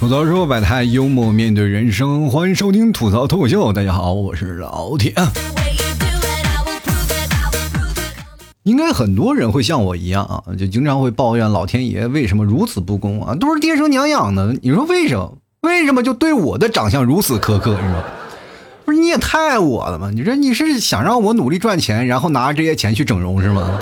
吐槽说百态，幽默面对人生，欢迎收听吐槽脱口秀。大家好，我是老铁。应该很多人会像我一样啊，就经常会抱怨老天爷为什么如此不公啊，都是爹生娘养的。你说为什么？为什么就对我的长相如此苛刻？是吧？不是你也太爱我了吗？你说你是想让我努力赚钱，然后拿这些钱去整容是吗？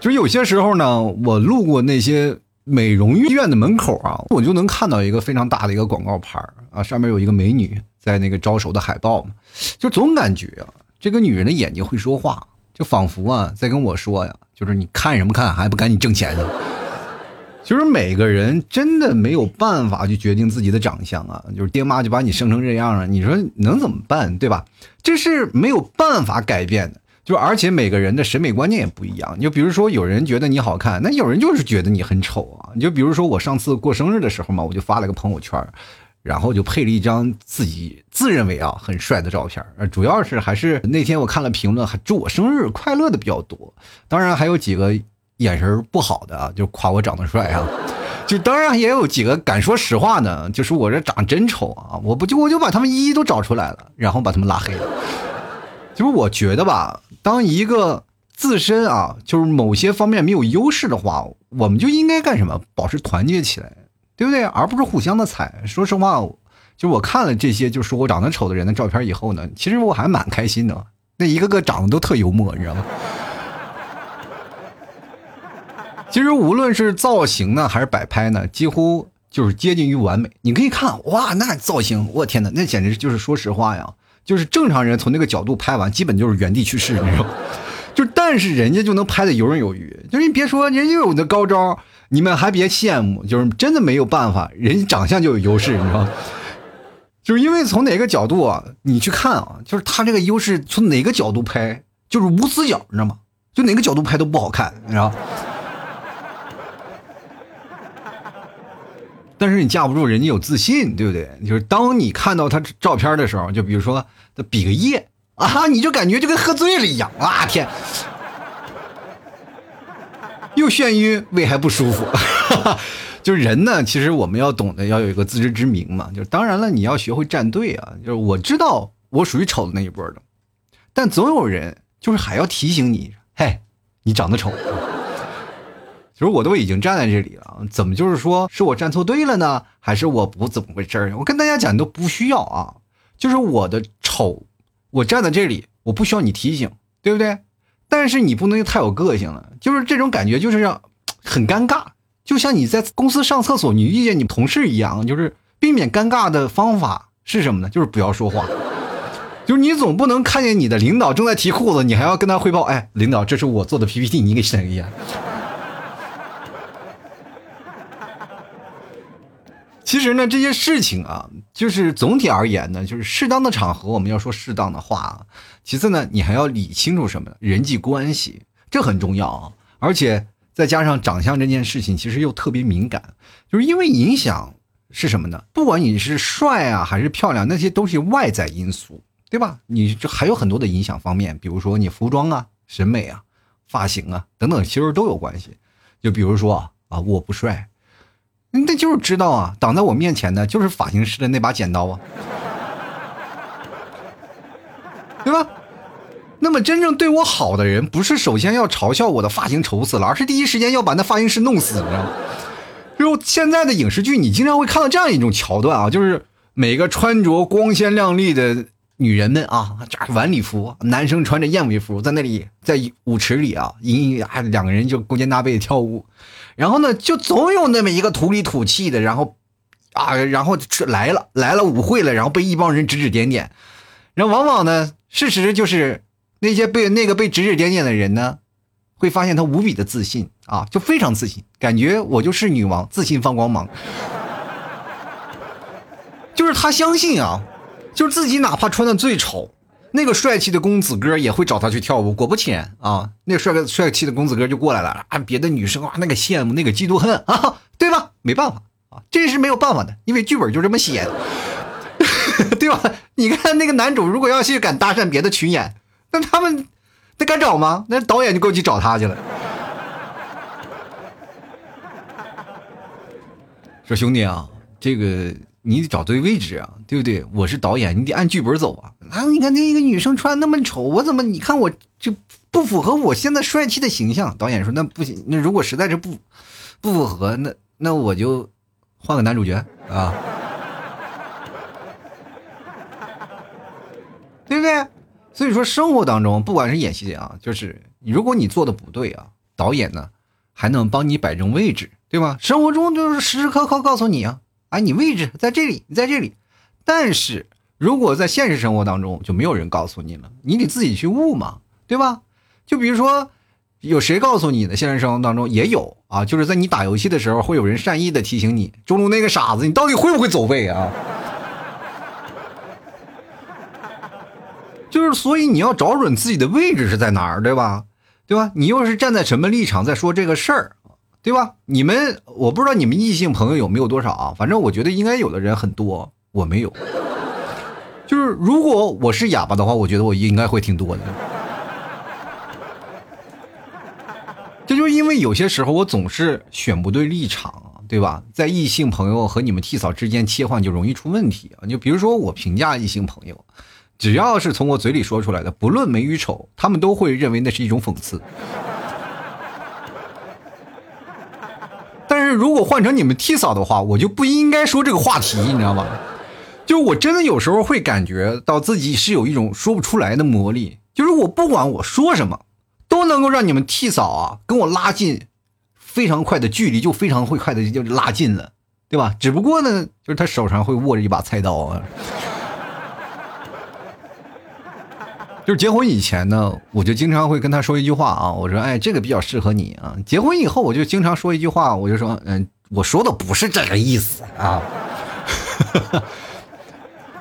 就是有些时候呢，我路过那些。美容医院的门口啊，我就能看到一个非常大的一个广告牌啊，上面有一个美女在那个招手的海报嘛，就总感觉啊，这个女人的眼睛会说话，就仿佛啊在跟我说呀，就是你看什么看，还不赶紧挣钱呢？就是每个人真的没有办法去决定自己的长相啊，就是爹妈就把你生成这样了，你说能怎么办，对吧？这是没有办法改变的。就而且每个人的审美观念也不一样，就比如说有人觉得你好看，那有人就是觉得你很丑啊。你就比如说我上次过生日的时候嘛，我就发了个朋友圈，然后就配了一张自己自认为啊很帅的照片，主要是还是那天我看了评论，还祝我生日快乐的比较多，当然还有几个眼神不好的啊，就夸我长得帅啊，就当然也有几个敢说实话呢，就是我这长真丑啊，我不就我就把他们一一都找出来了，然后把他们拉黑了。就是我觉得吧，当一个自身啊，就是某些方面没有优势的话，我们就应该干什么？保持团结起来，对不对？而不是互相的踩。说实话，就我看了这些就说我长得丑的人的照片以后呢，其实我还蛮开心的。那一个个长得都特幽默，你知道吗？其实无论是造型呢，还是摆拍呢，几乎就是接近于完美。你可以看，哇，那造型，我天哪，那简直就是说实话呀。就是正常人从那个角度拍完，基本就是原地去世，你知道吗？就但是人家就能拍的游刃有余。就是你别说，人家又有那高招，你们还别羡慕。就是真的没有办法，人长相就有优势，你知道吗？就是因为从哪个角度啊，你去看啊，就是他这个优势从哪个角度拍，就是无死角，你知道吗？就哪个角度拍都不好看，你知道。但是你架不住人家有自信，对不对？就是当你看到他照片的时候，就比如说他比个耶啊，你就感觉就跟喝醉了一样啊！天，又眩晕，胃还不舒服。就是人呢，其实我们要懂得要有一个自知之明嘛。就是当然了，你要学会站队啊。就是我知道我属于丑的那一波的，但总有人就是还要提醒你，嘿，你长得丑。其实我都已经站在这里了，怎么就是说是我站错队了呢？还是我不怎么回事儿？我跟大家讲都不需要啊，就是我的丑，我站在这里，我不需要你提醒，对不对？但是你不能太有个性了，就是这种感觉就是让 很尴尬，就像你在公司上厕所，你遇见你同事一样，就是避免尴尬的方法是什么呢？就是不要说话，就是你总不能看见你的领导正在提裤子，你还要跟他汇报，哎，领导，这是我做的 PPT，你给审一下。其实呢，这些事情啊，就是总体而言呢，就是适当的场合我们要说适当的话啊。其次呢，你还要理清楚什么人际关系，这很重要啊。而且再加上长相这件事情，其实又特别敏感，就是因为影响是什么呢？不管你是帅啊还是漂亮，那些都是外在因素，对吧？你这还有很多的影响方面，比如说你服装啊、审美啊、发型啊等等，其实都有关系。就比如说啊，我不帅。那就是知道啊，挡在我面前的就是发型师的那把剪刀啊，对吧？那么真正对我好的人，不是首先要嘲笑我的发型丑死了，而是第一时间要把那发型师弄死，你知道吗？就现在的影视剧，你经常会看到这样一种桥段啊，就是每个穿着光鲜亮丽的女人们啊，晚礼服，男生穿着燕尾服，在那里在舞池里啊，一啊两个人就勾肩搭背跳舞。然后呢，就总有那么一个土里土气的，然后，啊，然后来了来了舞会了，然后被一帮人指指点点，然后往往呢，事实就是那些被那个被指指点点的人呢，会发现他无比的自信啊，就非常自信，感觉我就是女王，自信放光芒，就是他相信啊，就是自己哪怕穿的最丑。那个帅气的公子哥也会找他去跳舞，果不其然啊，那个帅哥帅气的公子哥就过来了啊，别的女生啊那个羡慕那个嫉妒恨啊，对吧？没办法啊，这是没有办法的，因为剧本就这么写，对吧？你看那个男主如果要去敢搭讪别的群演，那他们那敢找吗？那导演就过去找他去了。说兄弟啊，这个你得找对位置啊，对不对？我是导演，你得按剧本走啊。啊，你看那一个女生穿那么丑，我怎么？你看我就不符合我现在帅气的形象。导演说那不行，那如果实在是不不符合，那那我就换个男主角啊，对不对？所以说生活当中，不管是演戏啊，就是如果你做的不对啊，导演呢还能帮你摆正位置。对吧？生活中就是时时刻刻告诉你啊，哎，你位置在这里，你在这里。但是如果在现实生活当中，就没有人告诉你了，你得自己去悟嘛，对吧？就比如说，有谁告诉你的？现实生活当中也有啊，就是在你打游戏的时候，会有人善意的提醒你，中路那个傻子，你到底会不会走位啊？就是，所以你要找准自己的位置是在哪儿，对吧？对吧？你又是站在什么立场在说这个事儿？对吧？你们我不知道你们异性朋友有没有多少啊？反正我觉得应该有的人很多，我没有。就是如果我是哑巴的话，我觉得我应该会挺多的。这就因为有些时候我总是选不对立场，对吧？在异性朋友和你们替嫂之间切换就容易出问题啊！就比如说我评价异性朋友，只要是从我嘴里说出来的，不论美与丑，他们都会认为那是一种讽刺。但是如果换成你们替嫂的话，我就不应该说这个话题，你知道吗？就是我真的有时候会感觉到自己是有一种说不出来的魔力，就是我不管我说什么，都能够让你们替嫂啊跟我拉近非常快的距离，就非常会快的就拉近了，对吧？只不过呢，就是他手上会握着一把菜刀啊。就是结婚以前呢，我就经常会跟他说一句话啊，我说，哎，这个比较适合你啊。结婚以后，我就经常说一句话，我就说，嗯，我说的不是这个意思啊。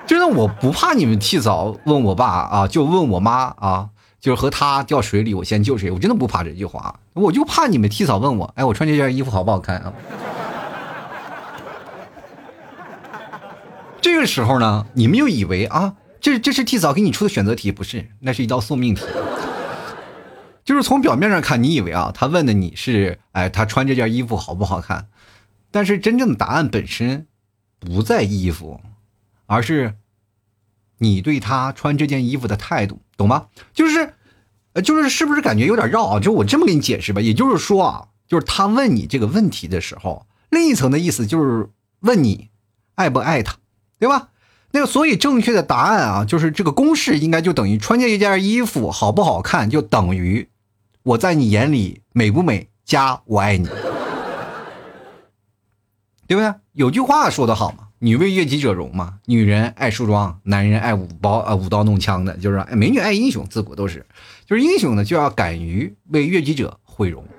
真的，我不怕你们替嫂问我爸啊，就问我妈啊，就是和他掉水里，我先救谁？我真的不怕这句话，我就怕你们替嫂问我，哎，我穿这件衣服好不好看啊？这个时候呢，你们又以为啊。这这是替嫂给你出的选择题，不是？那是一道送命题。就是从表面上看，你以为啊，他问的你是，哎，他穿这件衣服好不好看？但是真正的答案本身不在衣服，而是你对他穿这件衣服的态度，懂吗？就是，呃，就是是不是感觉有点绕啊？就我这么给你解释吧，也就是说啊，就是他问你这个问题的时候，另一层的意思就是问你爱不爱他，对吧？那个，所以正确的答案啊，就是这个公式应该就等于穿这一件衣服好不好看，就等于我在你眼里美不美加我爱你，对不对？有句话说的好嘛，“女为悦己者容”嘛，女人爱梳妆，男人爱舞包啊舞刀弄枪的，就是美女爱英雄，自古都是，就是英雄呢就要敢于为悦己者毁容。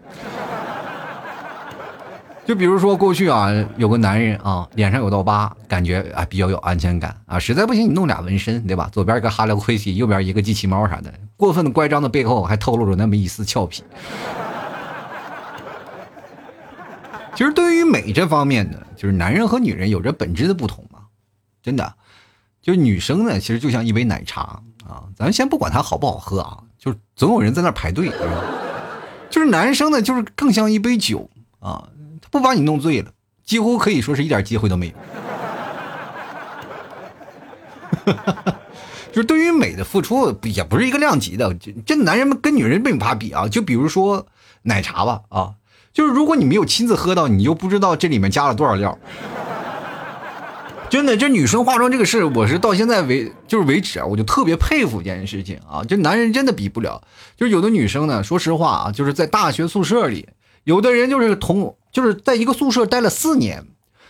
就比如说过去啊，有个男人啊，脸上有道疤，感觉啊比较有安全感啊。实在不行，你弄俩纹身，对吧？左边一个哈喽 Kitty，右边一个机器猫啥的。过分的乖张的背后，还透露着那么一丝俏皮。其实对于美这方面呢，就是男人和女人有着本质的不同嘛。真的，就是女生呢，其实就像一杯奶茶啊，咱先不管它好不好喝啊，就是总有人在那排队。就是男生呢，就是更像一杯酒啊。他不把你弄醉了，几乎可以说是一点机会都没有。就是对于美的付出也不是一个量级的，这男人们跟女人没法比啊。就比如说奶茶吧，啊，就是如果你没有亲自喝到，你就不知道这里面加了多少料。真的，这女生化妆这个事，我是到现在为就是为止啊，我就特别佩服这件事情啊。这男人真的比不了，就是有的女生呢，说实话啊，就是在大学宿舍里，有的人就是同。就是在一个宿舍待了四年，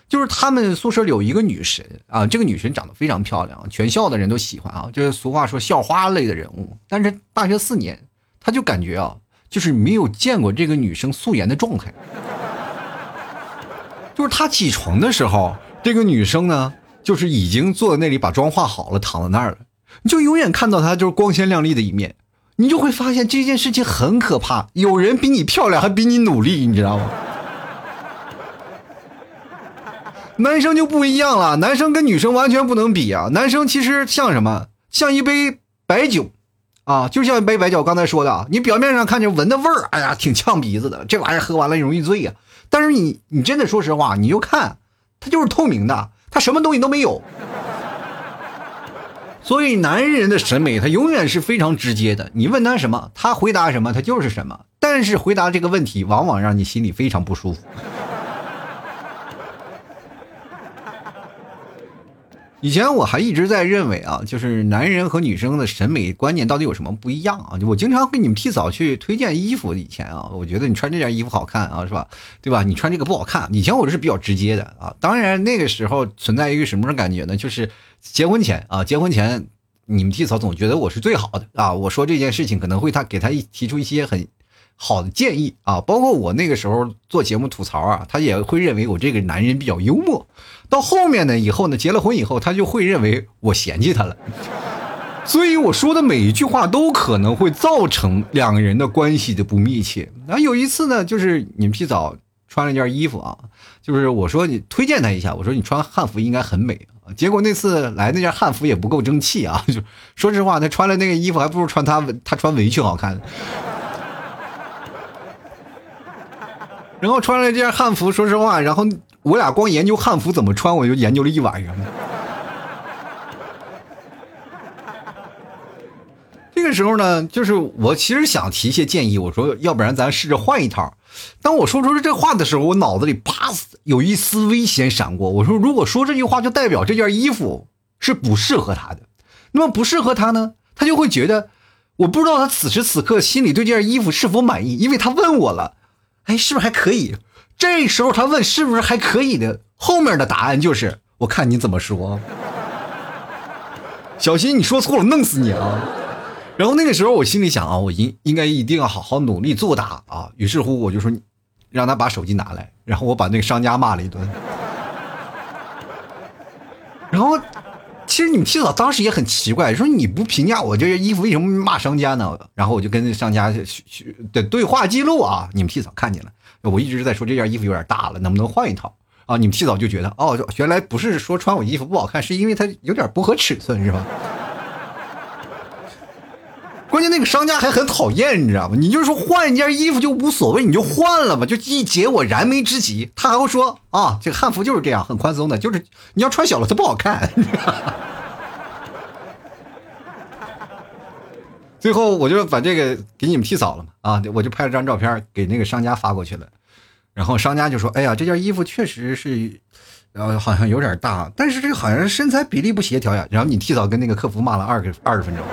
就是他们宿舍里有一个女神啊，这个女神长得非常漂亮，全校的人都喜欢啊，就是俗话说校花类的人物。但是大学四年，她就感觉啊，就是没有见过这个女生素颜的状态。就是他起床的时候，这个女生呢，就是已经坐在那里把妆化好了，躺在那儿了，你就永远看到她就是光鲜亮丽的一面，你就会发现这件事情很可怕，有人比你漂亮还比你努力，你知道吗？男生就不一样了，男生跟女生完全不能比啊！男生其实像什么？像一杯白酒，啊，就像一杯白酒。刚才说的啊，你表面上看着闻的味儿，哎呀，挺呛鼻子的，这玩意儿喝完了容易醉呀。但是你，你真的说实话，你就看，它就是透明的，它什么东西都没有。所以男人的审美，他永远是非常直接的。你问他什么，他回答什么，他就是什么。但是回答这个问题，往往让你心里非常不舒服。以前我还一直在认为啊，就是男人和女生的审美观念到底有什么不一样啊？我经常给你们替嫂去推荐衣服。以前啊，我觉得你穿这件衣服好看啊，是吧？对吧？你穿这个不好看。以前我是比较直接的啊。当然那个时候存在一个什么感觉呢？就是结婚前啊，结婚前你们替嫂总觉得我是最好的啊。我说这件事情可能会他给他提出一些很。好的建议啊，包括我那个时候做节目吐槽啊，他也会认为我这个男人比较幽默。到后面呢，以后呢，结了婚以后，他就会认为我嫌弃他了。所以我说的每一句话都可能会造成两个人的关系的不密切。然后有一次呢，就是你们洗澡穿了件衣服啊，就是我说你推荐他一下，我说你穿汉服应该很美。结果那次来那件汉服也不够争气啊，就说实话，他穿了那个衣服还不如穿他他穿围裙好看。然后穿了这件汉服，说实话，然后我俩光研究汉服怎么穿，我就研究了一晚上。这个时候呢，就是我其实想提一些建议，我说要不然咱试着换一套。当我说出这话的时候，我脑子里啪有一丝危险闪过。我说，如果说这句话，就代表这件衣服是不适合他的。那么不适合他呢，他就会觉得，我不知道他此时此刻心里对这件衣服是否满意，因为他问我了。哎，是不是还可以？这时候他问是不是还可以的，后面的答案就是我看你怎么说。小心你说错了，弄死你啊！然后那个时候我心里想啊，我应应该一定要好好努力作答啊。于是乎我就说，让他把手机拿来，然后我把那个商家骂了一顿。然后。其实你们七嫂当时也很奇怪，说你不评价我这件衣服，为什么骂商家呢？然后我就跟商家的对话记录啊，你们七嫂看见了。我一直在说这件衣服有点大了，能不能换一套啊？你们七嫂就觉得哦，原来不是说穿我衣服不好看，是因为它有点不合尺寸，是吧？关键那个商家还很讨厌，你知道吗？你就是说换一件衣服就无所谓，你就换了吧，就一解我燃眉之急。他还会说啊，这个汉服就是这样，很宽松的，就是你要穿小了它不好看。最后我就把这个给你们替嫂了嘛，啊，我就拍了张照片给那个商家发过去了。然后商家就说：“哎呀，这件衣服确实是，呃，好像有点大，但是这个好像身材比例不协调呀。”然后你替嫂跟那个客服骂了二个二十分钟。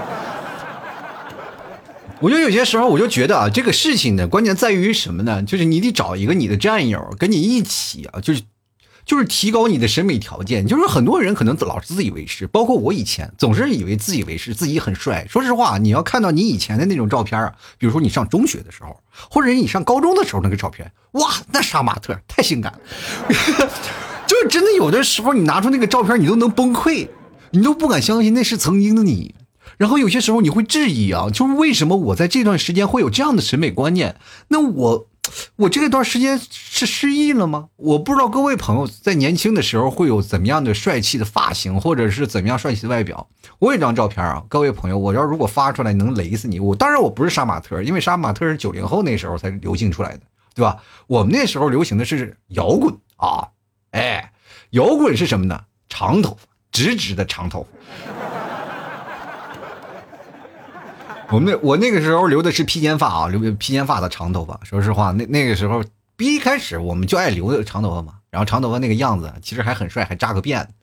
我就有些时候，我就觉得啊，这个事情呢，关键在于什么呢？就是你得找一个你的战友跟你一起啊，就是，就是提高你的审美条件。就是很多人可能老是自以为是，包括我以前总是以为自以为是，自己很帅。说实话，你要看到你以前的那种照片啊，比如说你上中学的时候，或者你上高中的时候那个照片，哇，那杀马特太性感了，就是真的有的时候你拿出那个照片，你都能崩溃，你都不敢相信那是曾经的你。然后有些时候你会质疑啊，就是为什么我在这段时间会有这样的审美观念？那我，我这段时间是失忆了吗？我不知道各位朋友在年轻的时候会有怎么样的帅气的发型，或者是怎么样帅气的外表。我有一张照片啊，各位朋友，我要如果发出来能雷死你。我当然我不是杀马特，因为杀马特是九零后那时候才流行出来的，对吧？我们那时候流行的是摇滚啊，哎，摇滚是什么呢？长头发，直直的长头发。我们那我那个时候留的是披肩发啊，留披肩发的长头发。说实话，那那个时候一开始我们就爱留长头发嘛，然后长头发那个样子其实还很帅，还扎个辫子。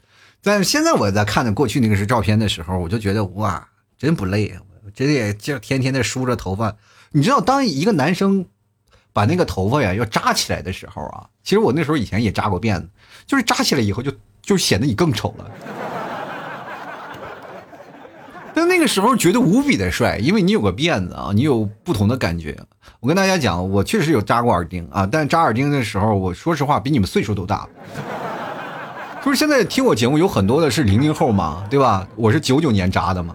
但现在我在看着过去那个是照片的时候，我就觉得哇，真不累，真也就天天的梳着头发。你知道，当一个男生把那个头发呀要扎起来的时候啊，其实我那时候以前也扎过辫子，就是扎起来以后就就显得你更丑了。但那个时候觉得无比的帅，因为你有个辫子啊，你有不同的感觉。我跟大家讲，我确实有扎过耳钉啊，但扎耳钉的时候，我说实话比你们岁数都大。就是现在听我节目有很多的是零零后嘛，对吧？我是九九年扎的嘛，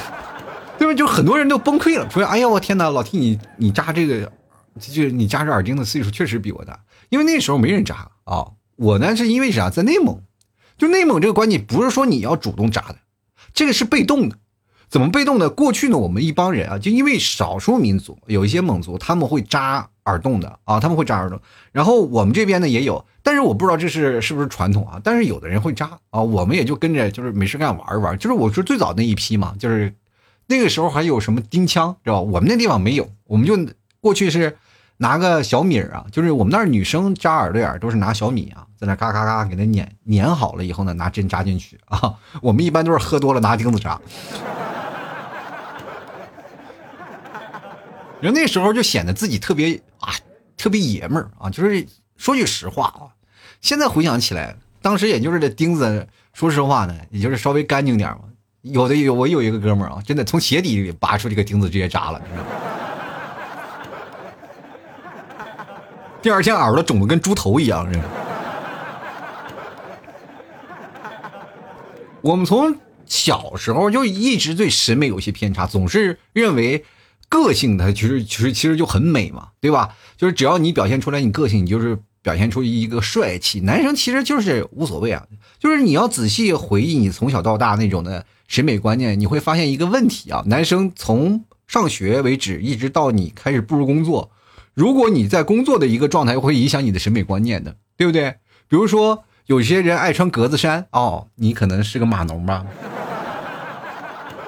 对吧？就很多人都崩溃了，说：“哎呀，我天哪，老弟，你你扎这个，就你扎这耳钉的岁数确实比我大，因为那时候没人扎啊。”我呢是因为啥，在内蒙，就内蒙这个关系不是说你要主动扎的，这个是被动的。怎么被动的？过去呢，我们一帮人啊，就因为少数民族有一些蒙族，他们会扎耳洞的啊，他们会扎耳洞。然后我们这边呢也有，但是我不知道这是是不是传统啊。但是有的人会扎啊，我们也就跟着就是没事干玩一玩。就是我说最早那一批嘛，就是那个时候还有什么钉枪，知道吧？我们那地方没有，我们就过去是拿个小米儿啊，就是我们那儿女生扎耳朵眼都是拿小米啊，在那嘎嘎嘎给它碾碾好了以后呢，拿针扎进去啊。我们一般都是喝多了拿钉子扎。人那时候就显得自己特别啊，特别爷们儿啊，就是说句实话啊，现在回想起来，当时也就是这钉子，说实话呢，也就是稍微干净点嘛。有的有我有一个哥们儿啊，真的从鞋底里拔出这个钉子直接扎了，你知道吗？第二天耳朵肿的跟猪头一样，是我们从小时候就一直对审美有些偏差，总是认为。个性它其实其实其实就很美嘛，对吧？就是只要你表现出来你个性，你就是表现出一个帅气。男生其实就是无所谓啊，就是你要仔细回忆你从小到大那种的审美观念，你会发现一个问题啊。男生从上学为止，一直到你开始步入工作，如果你在工作的一个状态，会影响你的审美观念的，对不对？比如说有些人爱穿格子衫，哦，你可能是个码农吧。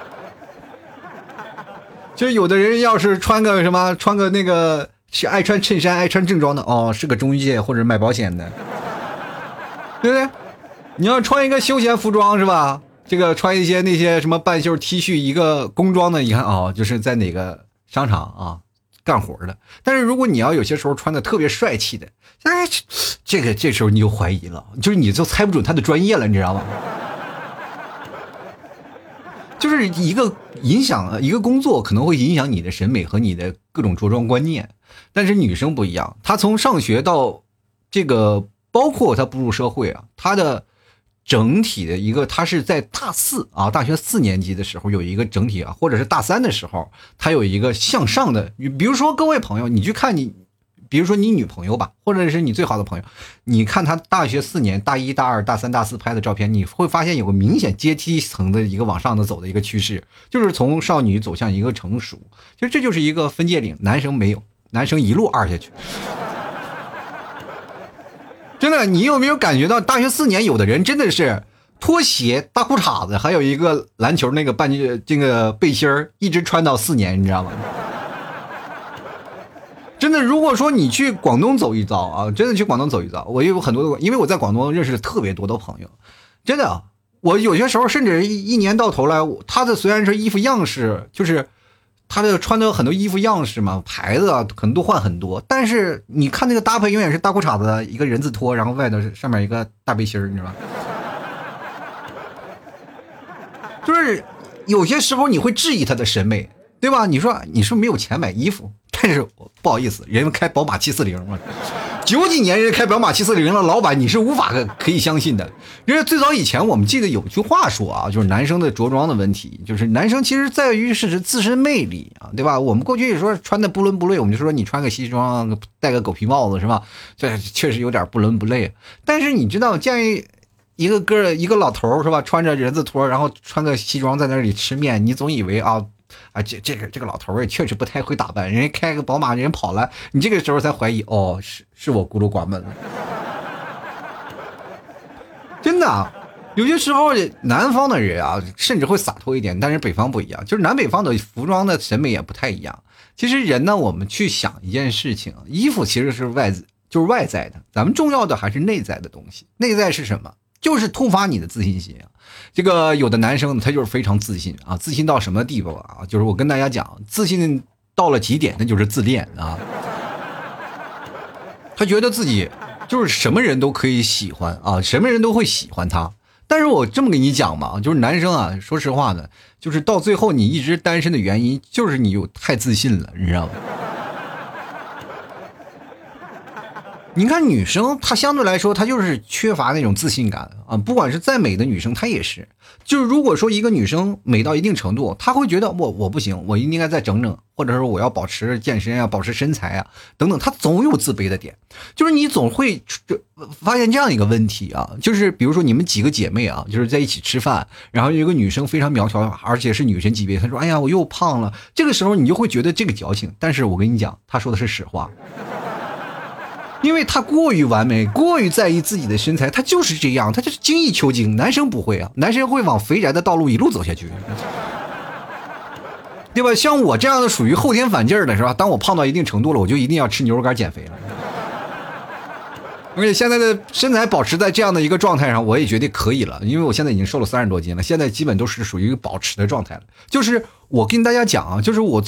就有的人要是穿个什么，穿个那个是爱穿衬衫、爱穿正装的哦，是个中介或者卖保险的，对不对？你要穿一个休闲服装是吧？这个穿一些那些什么半袖 T 恤，一个工装的，你看哦，就是在哪个商场啊干活的。但是如果你要有些时候穿的特别帅气的，哎，这个这时候你就怀疑了，就是你就猜不准他的专业了，你知道吗？就是一个影响，一个工作可能会影响你的审美和你的各种着装观念，但是女生不一样，她从上学到这个，包括她步入社会啊，她的整体的一个，他是在大四啊，大学四年级的时候有一个整体啊，或者是大三的时候，他有一个向上的，比如说各位朋友，你去看你。比如说你女朋友吧，或者是你最好的朋友，你看他大学四年，大一、大二、大三、大四拍的照片，你会发现有个明显阶梯层的一个往上的走的一个趋势，就是从少女走向一个成熟。其实这就是一个分界岭，男生没有，男生一路二下去。真的，你有没有感觉到大学四年有的人真的是拖鞋、大裤衩子，还有一个篮球那个半截这个背心儿，一直穿到四年，你知道吗？真的，如果说你去广东走一遭啊，真的去广东走一遭，我有很多的，因为我在广东认识特别多的朋友，真的，我有些时候甚至一一年到头来，他的虽然说衣服样式，就是他的穿的很多衣服样式嘛，牌子啊，可能都换很多，但是你看那个搭配永远是大裤衩子，一个人字拖，然后外头上面一个大背心你知道吧？就是有些时候你会质疑他的审美，对吧？你说你是不是没有钱买衣服？但是不好意思，人家开宝马七四零嘛，九几年人家开宝马七四零的老板，你是无法可以相信的。因为最早以前我们记得有句话说啊，就是男生的着装的问题，就是男生其实在于是自身魅力啊，对吧？我们过去也说穿的不伦不类，我们就说你穿个西装，戴个狗皮帽子是吧？这确实有点不伦不类。但是你知道，见一个个一个老头是吧，穿着人字拖，然后穿个西装在那里吃面，你总以为啊。啊，这这个这个老头儿也确实不太会打扮，人家开个宝马，人跑了，你这个时候才怀疑，哦，是是我孤陋寡闻了。真的，有些时候南方的人啊，甚至会洒脱一点，但是北方不一样，就是南北方的服装的审美也不太一样。其实人呢，我们去想一件事情，衣服其实是外就是外在的，咱们重要的还是内在的东西。内在是什么？就是突发你的自信心啊。这个有的男生他就是非常自信啊，自信到什么地步啊？就是我跟大家讲，自信到了极点，那就是自恋啊。他觉得自己就是什么人都可以喜欢啊，什么人都会喜欢他。但是我这么跟你讲嘛，就是男生啊，说实话呢，就是到最后你一直单身的原因，就是你有太自信了，你知道吗？你看女生，她相对来说，她就是缺乏那种自信感啊。不管是再美的女生，她也是。就是如果说一个女生美到一定程度，她会觉得我我不行，我应该再整整，或者说我要保持健身啊，保持身材啊，等等。她总有自卑的点。就是你总会发现这样一个问题啊，就是比如说你们几个姐妹啊，就是在一起吃饭，然后有一个女生非常苗条，而且是女神级别，她说：“哎呀，我又胖了。”这个时候你就会觉得这个矫情。但是我跟你讲，她说的是实话。因为他过于完美，过于在意自己的身材，他就是这样，他就是精益求精。男生不会啊，男生会往肥宅的道路一路走下去，对吧？像我这样的属于后天反劲儿的是吧？当我胖到一定程度了，我就一定要吃牛肉干减肥了。而且现在的身材保持在这样的一个状态上，我也觉得可以了，因为我现在已经瘦了三十多斤了，现在基本都是属于保持的状态了。就是我跟大家讲啊，就是我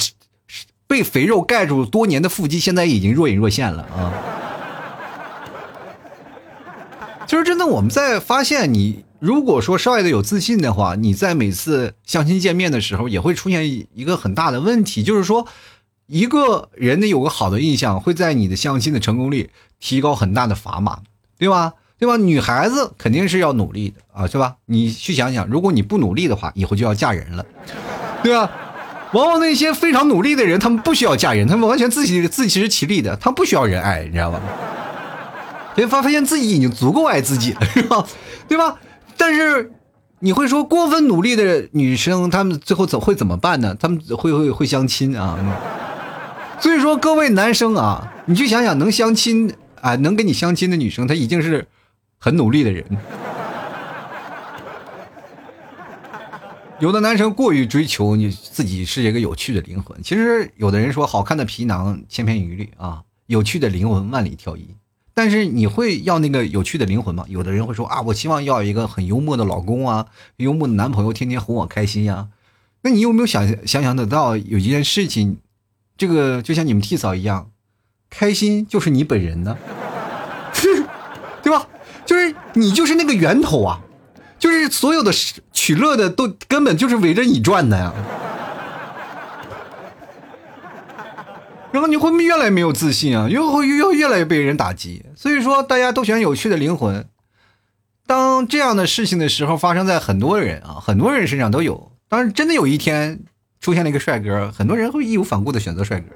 被肥肉盖住多年的腹肌，现在已经若隐若现了啊。就是真的，我们在发现你如果说稍微的有自信的话，你在每次相亲见面的时候，也会出现一个很大的问题，就是说，一个人呢有个好的印象，会在你的相亲的成功率提高很大的砝码，对吧？对吧？女孩子肯定是要努力的啊，是吧？你去想想，如果你不努力的话，以后就要嫁人了，对吧？往往那些非常努力的人，他们不需要嫁人，他们完全自己自食其力的，他不需要人爱，你知道吧？会发发现自己已经足够爱自己了，是吧？对吧？但是你会说过分努力的女生，她们最后怎会怎么办呢？她们会会会相亲啊？所以说各位男生啊，你去想想，能相亲啊，能跟你相亲的女生，她已经是很努力的人。有的男生过于追求你自己是一个有趣的灵魂，其实有的人说好看的皮囊千篇一律啊，有趣的灵魂万里挑一。但是你会要那个有趣的灵魂吗？有的人会说啊，我希望要一个很幽默的老公啊，幽默的男朋友，天天哄我开心呀。那你有没有想想想得到有一件事情，这个就像你们替嫂一样，开心就是你本人呢，对吧？就是你就是那个源头啊，就是所有的取乐的都根本就是围着你转的呀。然后你会越来越没有自信啊，又会又越来越被人打击。所以说，大家都喜欢有趣的灵魂。当这样的事情的时候，发生在很多人啊，很多人身上都有。当然，真的有一天出现了一个帅哥，很多人会义无反顾的选择帅哥。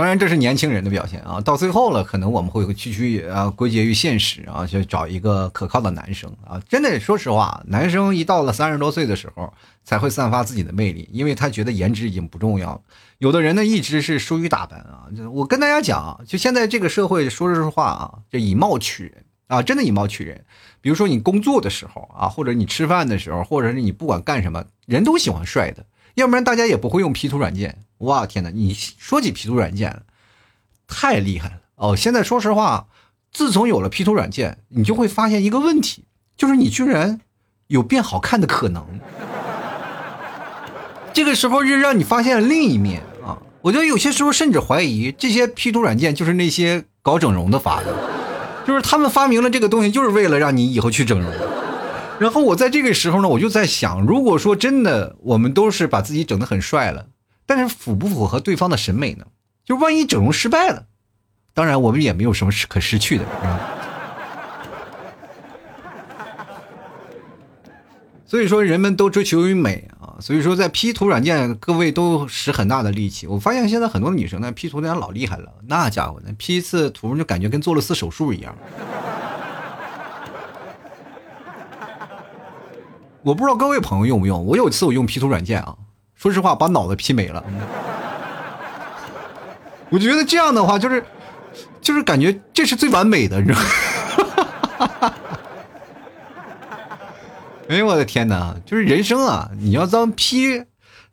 当然，这是年轻人的表现啊！到最后了，可能我们会区区啊归结于现实啊，去找一个可靠的男生啊！真的，说实话，男生一到了三十多岁的时候，才会散发自己的魅力，因为他觉得颜值已经不重要了。有的人呢，一直是疏于打扮啊。我跟大家讲啊，就现在这个社会，说实话啊，这以貌取人啊，真的以貌取人。比如说你工作的时候啊，或者你吃饭的时候，或者是你不管干什么，人都喜欢帅的。要不然大家也不会用 P 图软件。哇天哪！你说起 P 图软件，太厉害了哦！现在说实话，自从有了 P 图软件，你就会发现一个问题，就是你居然有变好看的可能。这个时候就让你发现了另一面啊！我觉得有些时候甚至怀疑这些 P 图软件就是那些搞整容的发的，就是他们发明了这个东西，就是为了让你以后去整容。然后我在这个时候呢，我就在想，如果说真的我们都是把自己整得很帅了，但是符不符合对方的审美呢？就万一整容失败了，当然我们也没有什么可失去的。是吧 所以说，人们都追求于美啊，所以说在 P 图软件，各位都使很大的力气。我发现现在很多女生呢，P 图那老厉害了，那家伙呢，P 一次图就感觉跟做了次手术一样。我不知道各位朋友用不用，我有一次我用 P 图软件啊，说实话把脑子 P 没了。我觉得这样的话就是，就是感觉这是最完美的，你知道吗？哎呦我的天哪，就是人生啊，你要当 P。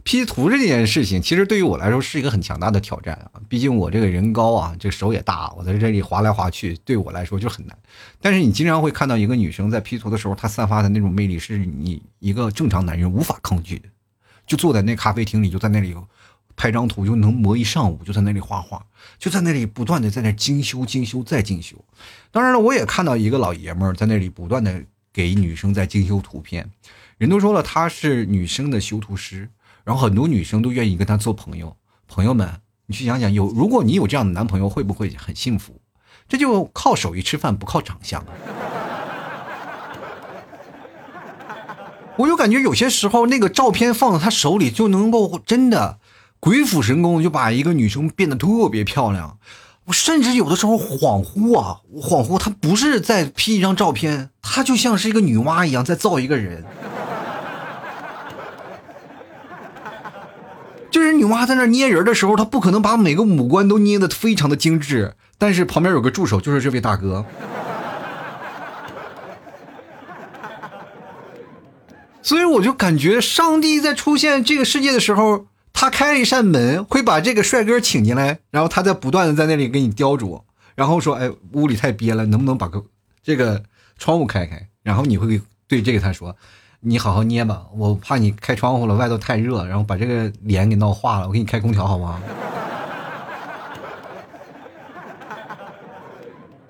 P 图这件事情，其实对于我来说是一个很强大的挑战啊！毕竟我这个人高啊，这手也大，我在这里划来划去，对我来说就很难。但是你经常会看到一个女生在 P 图的时候，她散发的那种魅力，是你一个正常男人无法抗拒的。就坐在那咖啡厅里，就在那里拍张图，就能磨一上午，就在那里画画，就在那里不断的在那精修、精修再精修。当然了，我也看到一个老爷们儿在那里不断的给女生在精修图片，人都说了他是女生的修图师。然后很多女生都愿意跟他做朋友，朋友们，你去想想，有如果你有这样的男朋友，会不会很幸福？这就靠手艺吃饭，不靠长相。我就感觉有些时候，那个照片放在他手里，就能够真的鬼斧神工，就把一个女生变得特别漂亮。我甚至有的时候恍惚啊，恍惚，他不是在 P 一张照片，他就像是一个女娲一样在造一个人。就是女娲在那捏人的时候，她不可能把每个五官都捏得非常的精致，但是旁边有个助手，就是这位大哥。所以我就感觉，上帝在出现这个世界的时候，他开了一扇门，会把这个帅哥请进来，然后他在不断的在那里给你雕琢，然后说：“哎，屋里太憋了，能不能把个这个窗户开开？”然后你会对这个他说。你好好捏吧，我怕你开窗户了，外头太热，然后把这个脸给闹化了。我给你开空调，好不好？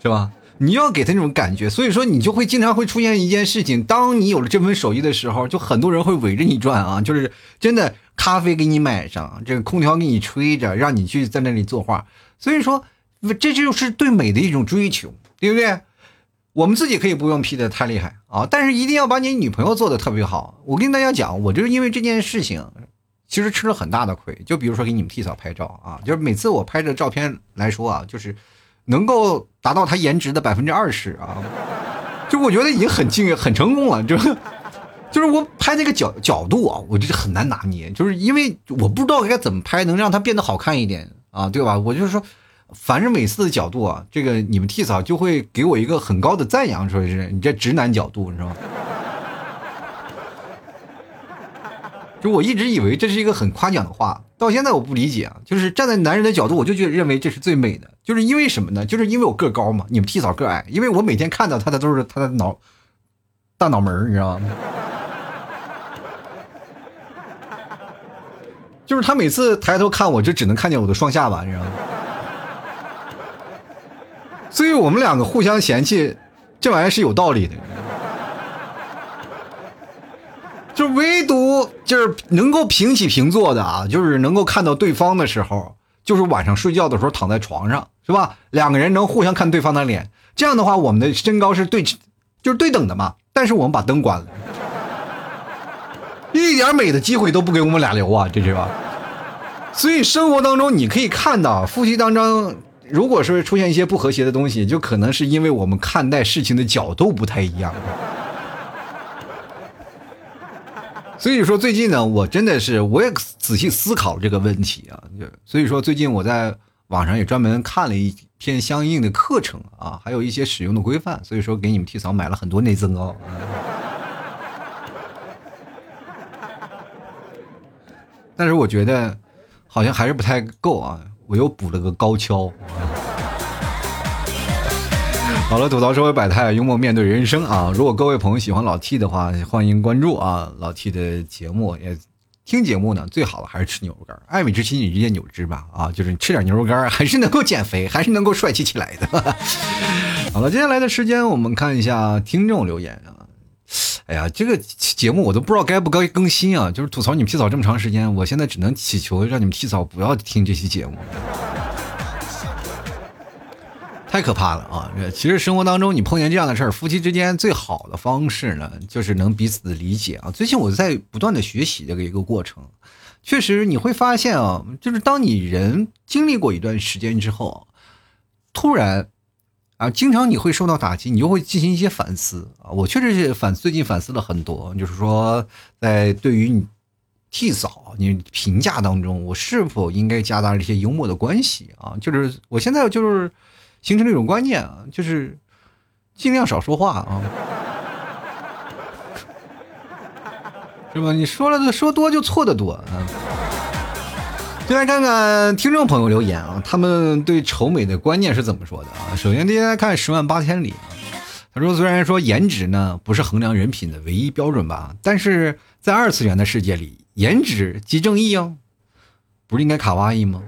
是吧？你要给他那种感觉，所以说你就会经常会出现一件事情：当你有了这份手艺的时候，就很多人会围着你转啊，就是真的咖啡给你买上，这个空调给你吹着，让你去在那里作画。所以说，这就是对美的一种追求，对不对？我们自己可以不用 P 的太厉害啊，但是一定要把你女朋友做的特别好。我跟大家讲，我就是因为这件事情，其实吃了很大的亏。就比如说给你们替嫂拍照啊，就是每次我拍的照片来说啊，就是能够达到他颜值的百分之二十啊，就我觉得已经很敬很成功了。就就是我拍那个角角度啊，我就是很难拿捏，就是因为我不知道该怎么拍能让它变得好看一点啊，对吧？我就是说。凡是每次的角度啊，这个你们替嫂就会给我一个很高的赞扬，说是你这直男角度，是吧？就我一直以为这是一个很夸奖的话，到现在我不理解啊。就是站在男人的角度，我就觉得认为这是最美的，就是因为什么呢？就是因为我个高嘛，你们替嫂个矮，因为我每天看到他的都是他的脑大脑门你知道吗？就是他每次抬头看我，就只能看见我的双下巴，你知道吗？所以我们两个互相嫌弃，这玩意儿是有道理的。就唯独就是能够平起平坐的啊，就是能够看到对方的时候，就是晚上睡觉的时候躺在床上，是吧？两个人能互相看对方的脸，这样的话，我们的身高是对，就是对等的嘛。但是我们把灯关了，一点美的机会都不给我们俩留啊，这是吧？所以生活当中你可以看到，夫妻当中。如果说出现一些不和谐的东西，就可能是因为我们看待事情的角度不太一样。所以说最近呢，我真的是我也仔细思考这个问题啊。所以说最近我在网上也专门看了一篇相应的课程啊，还有一些使用的规范。所以说给你们替嫂买了很多内增高。但是我觉得好像还是不太够啊。我又补了个高跷。好了，吐槽社会百态，幽默面对人生啊！如果各位朋友喜欢老 T 的话，欢迎关注啊！老 T 的节目也听节目呢，最好的还是吃牛肉干，爱美之心你直接扭之吧啊！就是你吃点牛肉干，还是能够减肥，还是能够帅气起来的。好了，接下来的时间我们看一下听众留言啊。哎呀，这个节目我都不知道该不该更新啊！就是吐槽你们替嫂这么长时间，我现在只能祈求让你们替嫂不要听这期节目，太可怕了啊！这其实生活当中你碰见这样的事儿，夫妻之间最好的方式呢，就是能彼此的理解啊。最近我在不断的学习这个一个过程，确实你会发现啊，就是当你人经历过一段时间之后，突然。啊，经常你会受到打击，你就会进行一些反思啊。我确实是反最近反思了很多，就是说，在对于你替嫂你评价当中，我是否应该加大一些幽默的关系啊？就是我现在就是形成了一种观念啊，就是尽量少说话啊，是吧？你说了说多就错的多啊。先来看看听众朋友留言啊，他们对丑美的观念是怎么说的啊？首先，第一来看十万八千里啊，他说：“虽然说颜值呢不是衡量人品的唯一标准吧，但是在二次元的世界里，颜值即正义啊，不是应该卡哇伊吗？”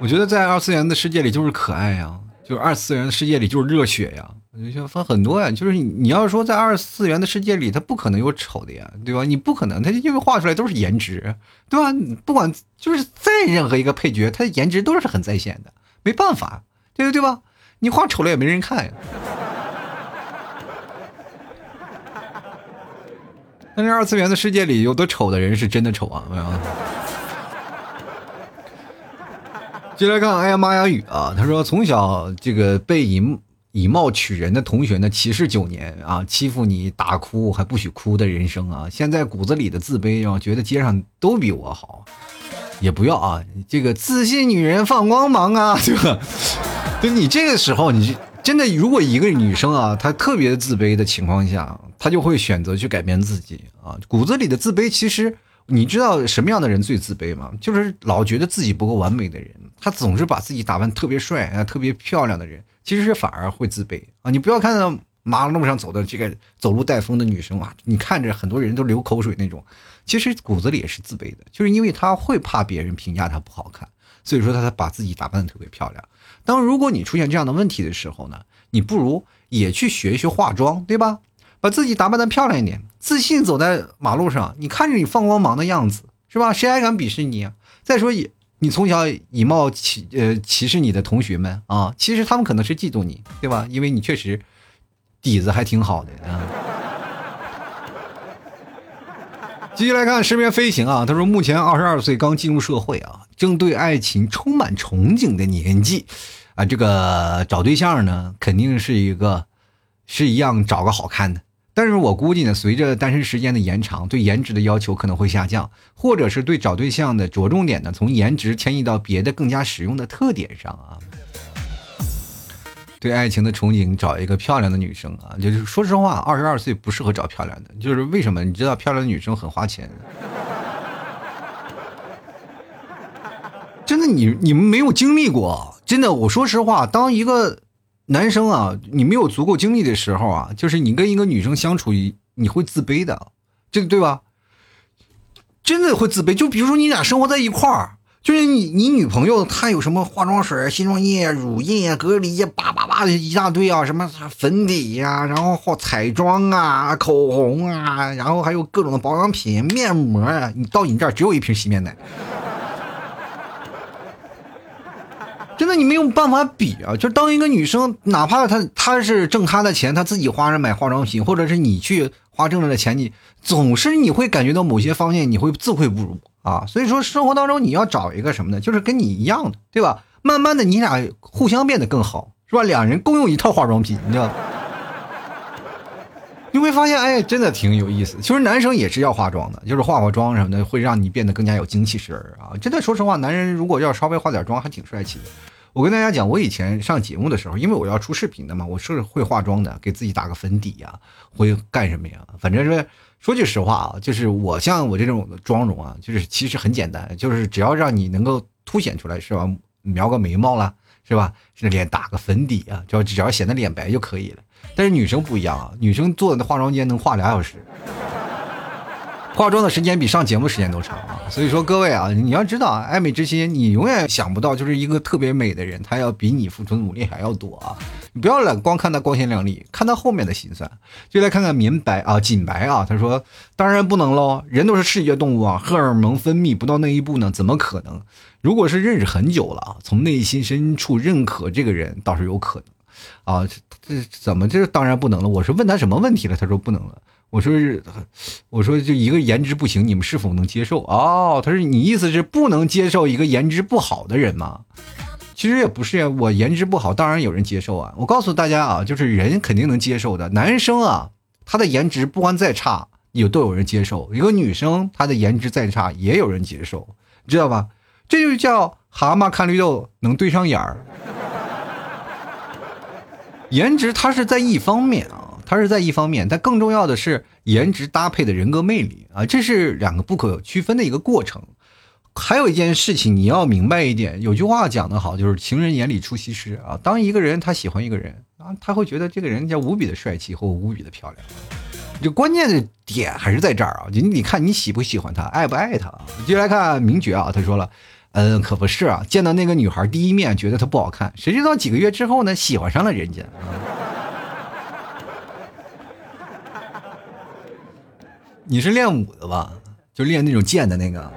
我觉得在二次元的世界里就是可爱呀，就是二次元的世界里就是热血呀，就分很多呀。就是你要说在二次元的世界里，他不可能有丑的呀，对吧？你不可能，他因为画出来都是颜值，对吧？不管就是再任何一个配角，他的颜值都是很在线的，没办法，对不对吧？你画丑了也没人看呀。但是二次元的世界里，有的丑的人是真的丑啊，没有。接来看，哎呀妈呀雨啊！他说从小这个被以以貌取人的同学呢歧视九年啊，欺负你打哭还不许哭的人生啊，现在骨子里的自卑让觉得街上都比我好，也不要啊，这个自信女人放光芒啊，对吧？就你这个时候，你真的如果一个女生啊，她特别自卑的情况下，她就会选择去改变自己啊，骨子里的自卑其实。你知道什么样的人最自卑吗？就是老觉得自己不够完美的人，他总是把自己打扮特别帅啊、特别漂亮的人，其实是反而会自卑啊。你不要看到马路上走的这个走路带风的女生啊，你看着很多人都流口水那种，其实骨子里也是自卑的，就是因为他会怕别人评价他不好看，所以说他才把自己打扮的特别漂亮。当如果你出现这样的问题的时候呢，你不如也去学一学化妆，对吧？把自己打扮的漂亮一点，自信走在马路上，你看着你放光芒的样子，是吧？谁还敢鄙视你啊？再说，以你从小以貌歧呃歧视你的同学们啊，其实他们可能是嫉妒你，对吧？因为你确实底子还挺好的啊。继续来看身边飞行啊，他说目前二十二岁，刚进入社会啊，正对爱情充满憧憬的年纪啊，这个找对象呢，肯定是一个是一样找个好看的。但是我估计呢，随着单身时间的延长，对颜值的要求可能会下降，或者是对找对象的着重点呢，从颜值迁移到别的更加实用的特点上啊。对爱情的憧憬，找一个漂亮的女生啊，就是说实话，二十二岁不适合找漂亮的，就是为什么？你知道漂亮的女生很花钱，真的，你你们没有经历过，真的，我说实话，当一个。男生啊，你没有足够精力的时候啊，就是你跟一个女生相处，你会自卑的，这个对吧？真的会自卑。就比如说你俩生活在一块儿，就是你你女朋友她有什么化妆水、卸妆液、乳液、隔离液，叭叭叭的一大堆啊，什么粉底呀，然后或彩妆啊、口红啊，然后还有各种的保养品、面膜啊，你到你这儿只有一瓶洗面奶。真的，你没有办法比啊！就当一个女生，哪怕她她是挣她的钱，她自己花着买化妆品，或者是你去花挣来的钱，你总是你会感觉到某些方面你会自愧不如啊。所以说，生活当中你要找一个什么呢？就是跟你一样的，对吧？慢慢的，你俩互相变得更好，是吧？两人共用一套化妆品，你知道？你会发现，哎，真的挺有意思。其实男生也是要化妆的，就是化化妆什么的，会让你变得更加有精气神儿啊。真的，说实话，男人如果要稍微化点妆，还挺帅气的。我跟大家讲，我以前上节目的时候，因为我要出视频的嘛，我是会化妆的，给自己打个粉底呀，会干什么呀？反正是说句实话啊，就是我像我这种妆容啊，就是其实很简单，就是只要让你能够凸显出来，是吧？描个眉毛啦，是吧？是脸打个粉底啊，就只要显得脸白就可以了。但是女生不一样啊，女生坐在那化妆间能化俩小时。化妆的时间比上节目时间都长啊，所以说各位啊，你要知道啊，爱美之心，你永远想不到，就是一个特别美的人，他要比你付出的努力还要多啊！你不要老光看他光鲜亮丽，看他后面的心酸。就来看看明白啊，锦白啊，他说，当然不能喽，人都是视觉动物啊，荷尔蒙分泌不到那一步呢，怎么可能？如果是认识很久了，从内心深处认可这个人，倒是有可能啊。这这怎么这当然不能了？我是问他什么问题了？他说不能了。我说是，我说就一个颜值不行，你们是否能接受？哦，他说你意思是不能接受一个颜值不好的人吗？其实也不是呀，我颜值不好，当然有人接受啊。我告诉大家啊，就是人肯定能接受的。男生啊，他的颜值不管再差，有都有人接受；一个女生，她的颜值再差，也有人接受，知道吧？这就叫蛤蟆看绿豆能对上眼儿。颜值它是在一方面啊。它是在一方面，但更重要的是颜值搭配的人格魅力啊，这是两个不可区分的一个过程。还有一件事情你要明白一点，有句话讲得好，就是情人眼里出西施啊。当一个人他喜欢一个人啊，他会觉得这个人叫无比的帅气或无比的漂亮。就关键的点还是在这儿啊，你你看你喜不喜欢他，爱不爱他？接下来看名爵啊，他说了，嗯可不是啊见到那个女孩第一面觉得她不好看。谁知道几个月之后呢喜欢上了人家。你是练武的吧？就练那种剑的那个。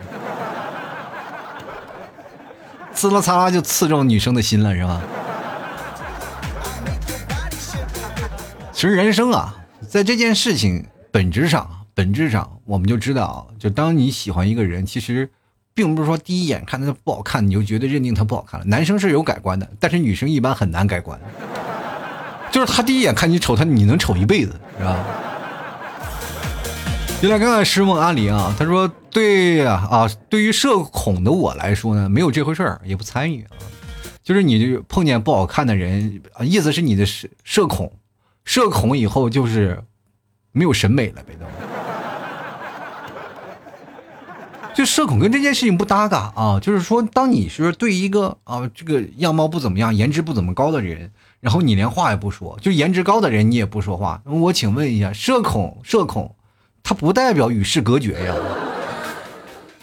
呲啦呲啦就刺中女生的心了是吧？其实人生啊在这件事情本质上本质上我们就知道就当你喜欢一个人其实并不是说第一眼看他不好看，你就觉得认定他不好看了。男生是有改观的，但是女生一般很难改观。就是他第一眼看你丑，他你能丑一辈子，是吧？就来看看师梦阿里啊，他说：“对呀啊，对于社恐的我来说呢，没有这回事儿，也不参与啊。就是你就碰见不好看的人，意思是你的社社恐，社恐以后就是没有审美了呗都。就社恐跟这件事情不搭嘎啊，就是说，当你是对一个啊这个样貌不怎么样、颜值不怎么高的人。”然后你连话也不说，就颜值高的人你也不说话。我请问一下，社恐社恐，它不代表与世隔绝呀。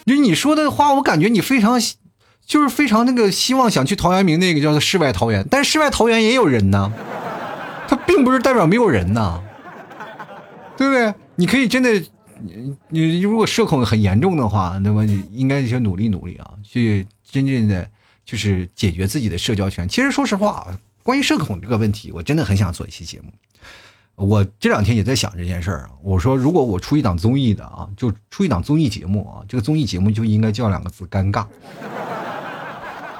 就你说的话，我感觉你非常，就是非常那个希望想去陶渊明那个叫做世外桃源，但是世外桃源也有人呢，他并不是代表没有人呢，对不对？你可以真的，你你如果社恐很严重的话，那么你应该去努力努力啊，去真正的就是解决自己的社交圈。其实说实话。关于社恐这个问题，我真的很想做一期节目。我这两天也在想这件事儿啊。我说，如果我出一档综艺的啊，就出一档综艺节目啊，这个综艺节目就应该叫两个字：尴尬。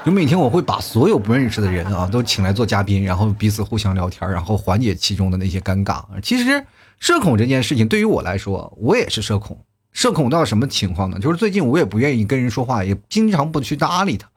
就每天我会把所有不认识的人啊都请来做嘉宾，然后彼此互相聊天，然后缓解其中的那些尴尬。其实社恐这件事情对于我来说，我也是社恐。社恐到什么情况呢？就是最近我也不愿意跟人说话，也经常不去搭理他。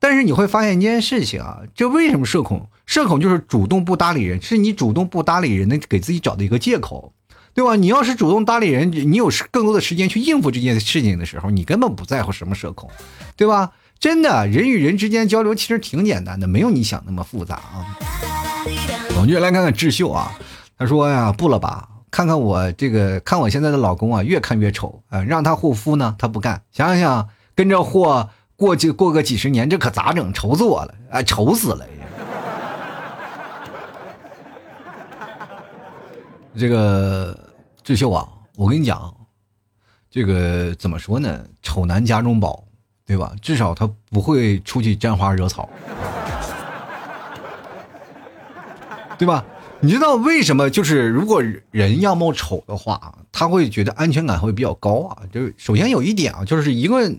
但是你会发现一件事情啊，这为什么社恐？社恐就是主动不搭理人，是你主动不搭理人的给自己找的一个借口，对吧？你要是主动搭理人，你有更多的时间去应付这件事情的时候，你根本不在乎什么社恐，对吧？真的，人与人之间交流其实挺简单的，没有你想那么复杂啊。我们就来看看智秀啊，他说呀，不了吧，看看我这个，看我现在的老公啊，越看越丑啊，让他护肤呢，他不干，想想跟着货。过去过个几十年，这可咋整？愁死我了！哎，愁死了！这个智秀啊，我跟你讲，这个怎么说呢？丑男家中宝，对吧？至少他不会出去沾花惹草，对吧？你知道为什么？就是如果人样貌丑的话，他会觉得安全感会比较高啊。就是首先有一点啊，就是一个。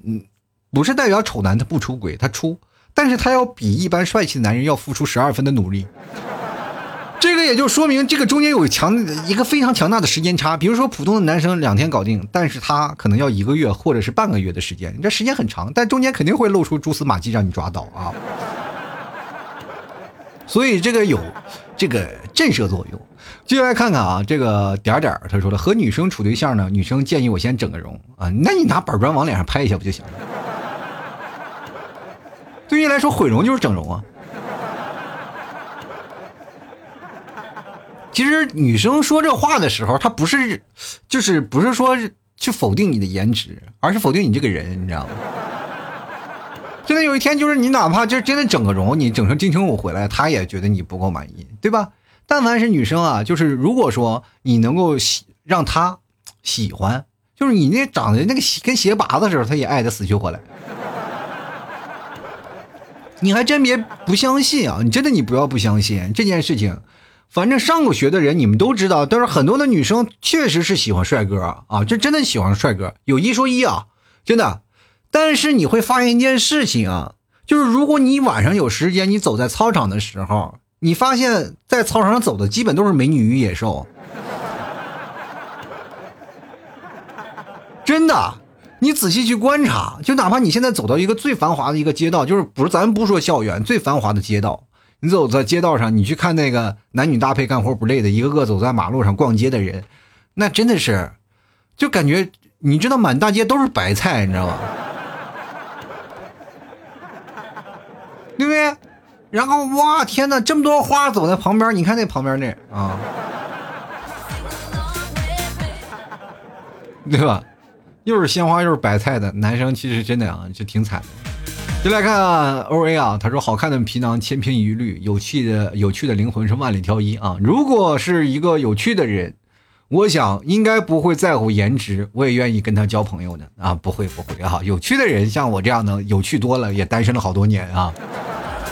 不是代表丑男他不出轨，他出，但是他要比一般帅气的男人要付出十二分的努力。这个也就说明这个中间有强一个非常强大的时间差。比如说普通的男生两天搞定，但是他可能要一个月或者是半个月的时间，你这时间很长，但中间肯定会露出蛛丝马迹让你抓到啊。所以这个有这个震慑作用。接下来看看啊，这个点点他说了，和女生处对象呢，女生建议我先整个容啊，那你拿板砖往脸上拍一下不就行了？对于来说，毁容就是整容啊。其实女生说这话的时候，她不是，就是不是说去否定你的颜值，而是否定你这个人，你知道吗？真的有一天，就是你哪怕就真的整个容，你整成金城武回来，他也觉得你不够满意，对吧？但凡是女生啊，就是如果说你能够喜让她喜欢，就是你那长得那个跟鞋拔子似的，她也爱的死去活来。你还真别不相信啊！你真的你不要不相信这件事情。反正上过学的人你们都知道，但是很多的女生确实是喜欢帅哥啊，这真的喜欢帅哥。有一说一啊，真的。但是你会发现一件事情啊，就是如果你晚上有时间，你走在操场的时候，你发现在操场上走的基本都是美女与野兽，真的。你仔细去观察，就哪怕你现在走到一个最繁华的一个街道，就是不是咱不说校园最繁华的街道，你走在街道上，你去看那个男女搭配干活不累的，一个个走在马路上逛街的人，那真的是，就感觉你知道满大街都是白菜，你知道吗？对不对？然后哇天哪，这么多花走在旁边，你看那旁边那啊，对吧？又是鲜花又是白菜的男生，其实真的啊，就挺惨的。就来看 O A 啊，他说：“好看的皮囊千篇一律，有趣的有趣的灵魂是万里挑一啊。如果是一个有趣的人，我想应该不会在乎颜值，我也愿意跟他交朋友的啊，不会不会啊，有趣的人像我这样的有趣多了，也单身了好多年啊，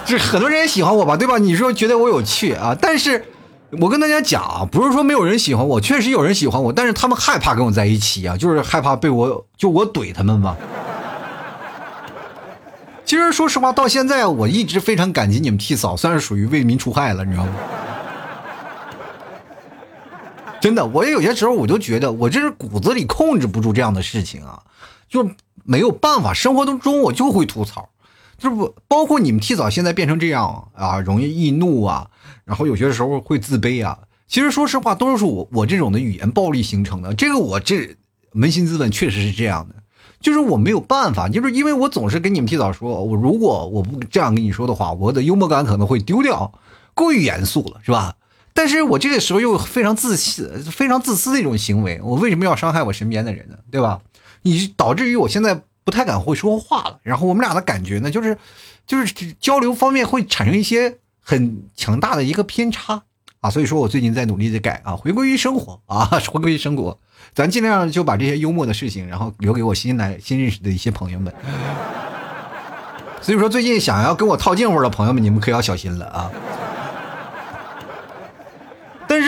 这很多人也喜欢我吧，对吧？你说觉得我有趣啊，但是我跟大家讲，不是说没有人喜欢我，确实有人喜欢我，但是他们害怕跟我在一起啊，就是害怕被我就我怼他们吧。其实说实话，到现在我一直非常感激你们替嫂，算是属于为民除害了，你知道吗？真的，我也有些时候我就觉得，我这是骨子里控制不住这样的事情啊，就没有办法。生活当中我就会吐槽，就是不包括你们提早现在变成这样啊，容易易怒啊，然后有些时候会自卑啊。其实说实话，都是我我这种的语言暴力形成的。这个我这扪心自问，确实是这样的，就是我没有办法，就是因为我总是跟你们提早说，我如果我不这样跟你说的话，我的幽默感可能会丢掉，过于严肃了，是吧？但是我这个时候又非常自私、非常自私的一种行为，我为什么要伤害我身边的人呢？对吧？你导致于我现在不太敢会说话了。然后我们俩的感觉呢，就是，就是交流方面会产生一些很强大的一个偏差啊。所以说我最近在努力的改啊，回归于生活啊，回归于生活，咱尽量就把这些幽默的事情，然后留给我新来新认识的一些朋友们。所以说最近想要跟我套近乎的朋友们，你们可要小心了啊。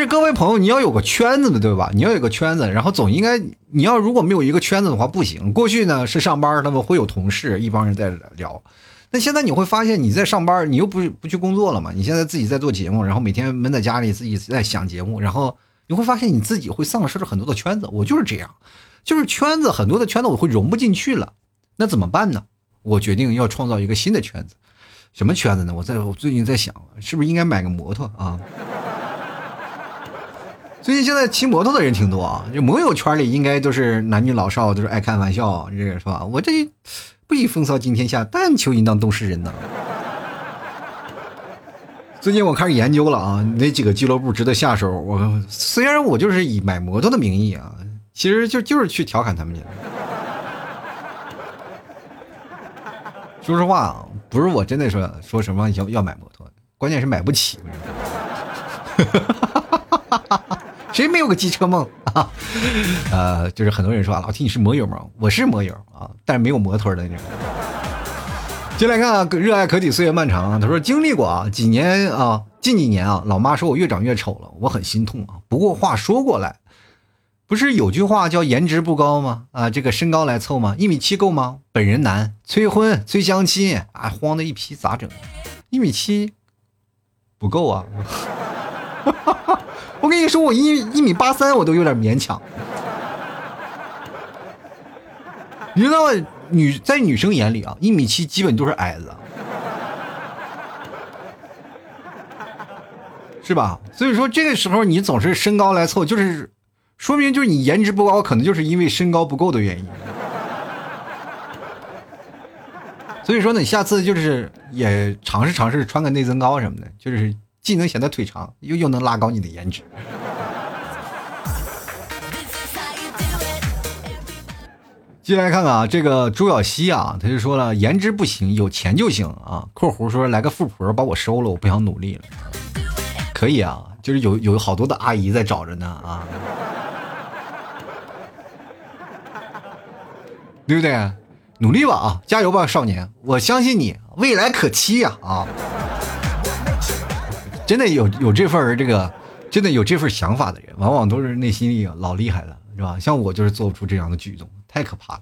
各位朋友，你要有个圈子的，对吧？你要有个圈子，然后总应该，你要如果没有一个圈子的话，不行。过去呢是上班，他们会有同事，一帮人在聊。那现在你会发现，你在上班，你又不不去工作了嘛？你现在自己在做节目，然后每天闷在家里，自己在想节目，然后你会发现你自己会丧失了很多的圈子。我就是这样，就是圈子很多的圈子我会融不进去了。那怎么办呢？我决定要创造一个新的圈子。什么圈子呢？我在我最近在想，是不是应该买个摩托啊？最近现在骑摩托的人挺多啊，这摩友圈里应该都是男女老少，都是爱开玩笑，这是吧？我这不以风骚惊天下，但求淫荡动世人呐。最近我开始研究了啊，哪几个俱乐部值得下手？我虽然我就是以买摩托的名义啊，其实就就是去调侃他们去。说实话啊，不是我真的说说什么要要买摩托，关键是买不起。哈哈哈哈哈谁没有个机车梦 啊？呃，就是很多人说啊老听你是摩友吗？我是摩友啊，但是没有摩托的那种。进来看啊，热爱可抵岁月漫长啊。他说经历过啊，几年啊，近几年啊，老妈说我越长越丑了，我很心痛啊。不过话说过来，不是有句话叫颜值不高吗？啊，这个身高来凑吗？一米七够吗？本人男，催婚催相亲啊，慌的一批，咋整？一米七不够啊。我跟你说，我一一米八三，我都有点勉强。你知道女在女生眼里啊，一米七基本都是矮子，是吧？所以说这个时候你总是身高来凑，就是说明就是你颜值不高，可能就是因为身高不够的原因。所以说呢，你下次就是也尝试尝试穿个内增高什么的，就是。既能显得腿长，又又能拉高你的颜值。进来看看啊，这个朱小西啊，他就说了，颜值不行，有钱就行啊。括弧说来个富婆把我收了，我不想努力了。可以啊，就是有有好多的阿姨在找着呢啊，对不对？努力吧啊，加油吧，少年，我相信你，未来可期呀啊。真的有有这份这个，真的有这份想法的人，往往都是内心里老厉害了，是吧？像我就是做不出这样的举动，太可怕了。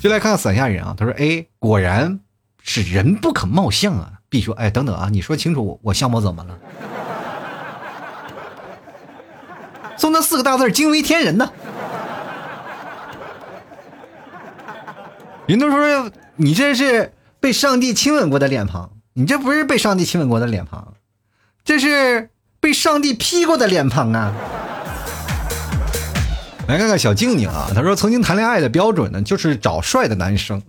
就来看看伞下人啊，他说：“哎，果然是人不可貌相啊。”B 说：“哎，等等啊，你说清楚，我我相貌怎么了？” 送那四个大字惊为天人呢。人都说你这是被上帝亲吻过的脸庞，你这不是被上帝亲吻过的脸庞。这是被上帝劈过的脸庞啊！来看看小静静啊，她说曾经谈恋爱的标准呢，就是找帅的男生。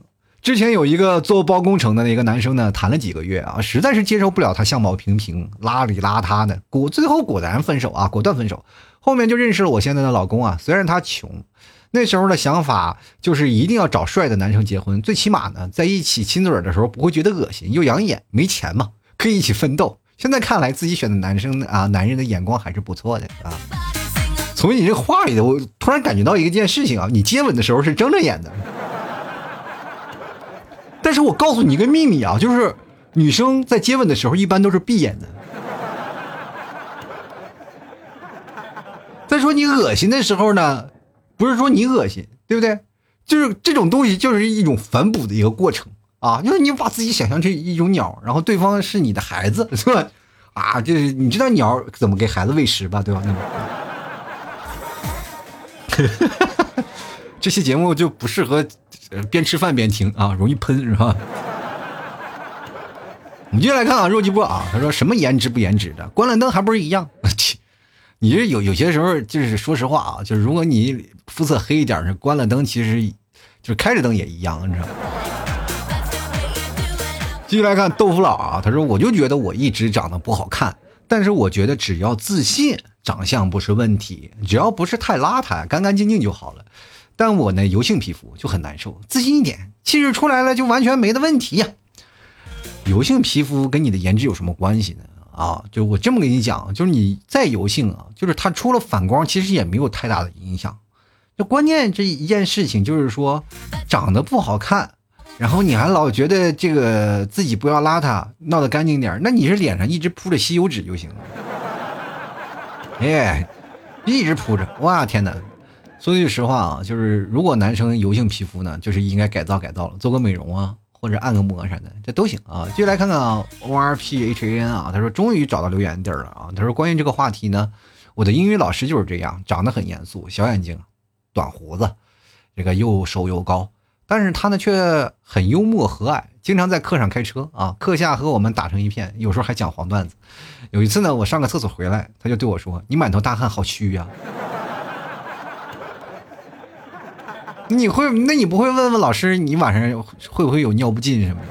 之前有一个做包工程的那个男生呢，谈了几个月啊，实在是接受不了他相貌平平、邋里邋遢的，果最后果然分手啊，果断分手。后面就认识了我现在的老公啊，虽然他穷，那时候的想法就是一定要找帅的男生结婚，最起码呢，在一起亲嘴的时候不会觉得恶心又养眼。没钱嘛，可以一起奋斗。现在看来，自己选的男生啊，男人的眼光还是不错的啊。从你这话里头，我突然感觉到一件事情啊，你接吻的时候是睁着眼的。但是我告诉你一个秘密啊，就是女生在接吻的时候一般都是闭眼的。再说你恶心的时候呢，不是说你恶心，对不对？就是这种东西就是一种反哺的一个过程啊，就是你把自己想象成一种鸟，然后对方是你的孩子，是吧？啊，就是你知道鸟怎么给孩子喂食吧，对吧？这期节目就不适合边吃饭边听啊，容易喷是吧？我们接下来看啊，肉鸡波啊，他说什么颜值不颜值的，关了灯还不是一样？你这有有些时候就是说实话啊，就是如果你肤色黑一点是关了灯，其实就是开着灯也一样，你知道吗？继续来看豆腐佬啊，他说我就觉得我一直长得不好看，但是我觉得只要自信，长相不是问题，只要不是太邋遢，干干净净就好了。但我呢，油性皮肤就很难受，自信一点，气质出来了就完全没的问题呀。油性皮肤跟你的颜值有什么关系呢？啊，就我这么跟你讲，就是你再油性啊，就是它出了反光，其实也没有太大的影响。就关键这一件事情，就是说长得不好看。然后你还老觉得这个自己不要邋遢，闹得干净点那你是脸上一直铺着吸油纸就行了。哎，一直铺着，哇天哪！说句实话啊，就是如果男生油性皮肤呢，就是应该改造改造了，做个美容啊，或者按个摩啥的，这都行啊。继续来看看啊，O R P H A N 啊，他说终于找到留言地儿了啊。他说关于这个话题呢，我的英语老师就是这样，长得很严肃，小眼睛，短胡子，这个又瘦又高。但是他呢却很幽默和蔼，经常在课上开车啊，课下和我们打成一片，有时候还讲黄段子。有一次呢，我上个厕所回来，他就对我说：“你满头大汗，好虚呀。” 你会？那你不会问问老师，你晚上会不会有尿不尽什么的？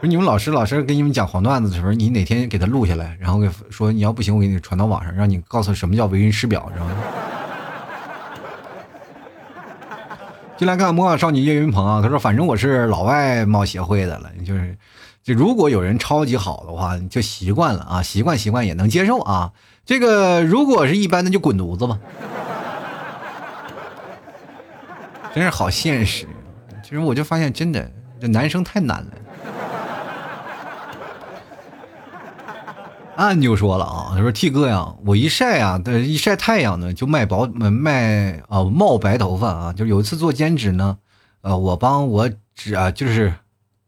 不是你们老师，老师给你们讲黄段子的时候，你哪天给他录下来，然后给说你要不行，我给你传到网上，让你告诉什么叫为人师表，知道吗？进来看魔法少女岳云鹏啊，他说：“反正我是老外貌协会的了，就是，就如果有人超级好的话，就习惯了啊，习惯习惯也能接受啊。这个如果是一般的，就滚犊子吧。真是好现实，其实我就发现，真的这男生太难了。”俺就说了啊，他说：“T 哥呀，我一晒啊，一晒太阳呢，就卖薄卖啊冒白头发啊。就有一次做兼职呢，呃，我帮我指啊，就是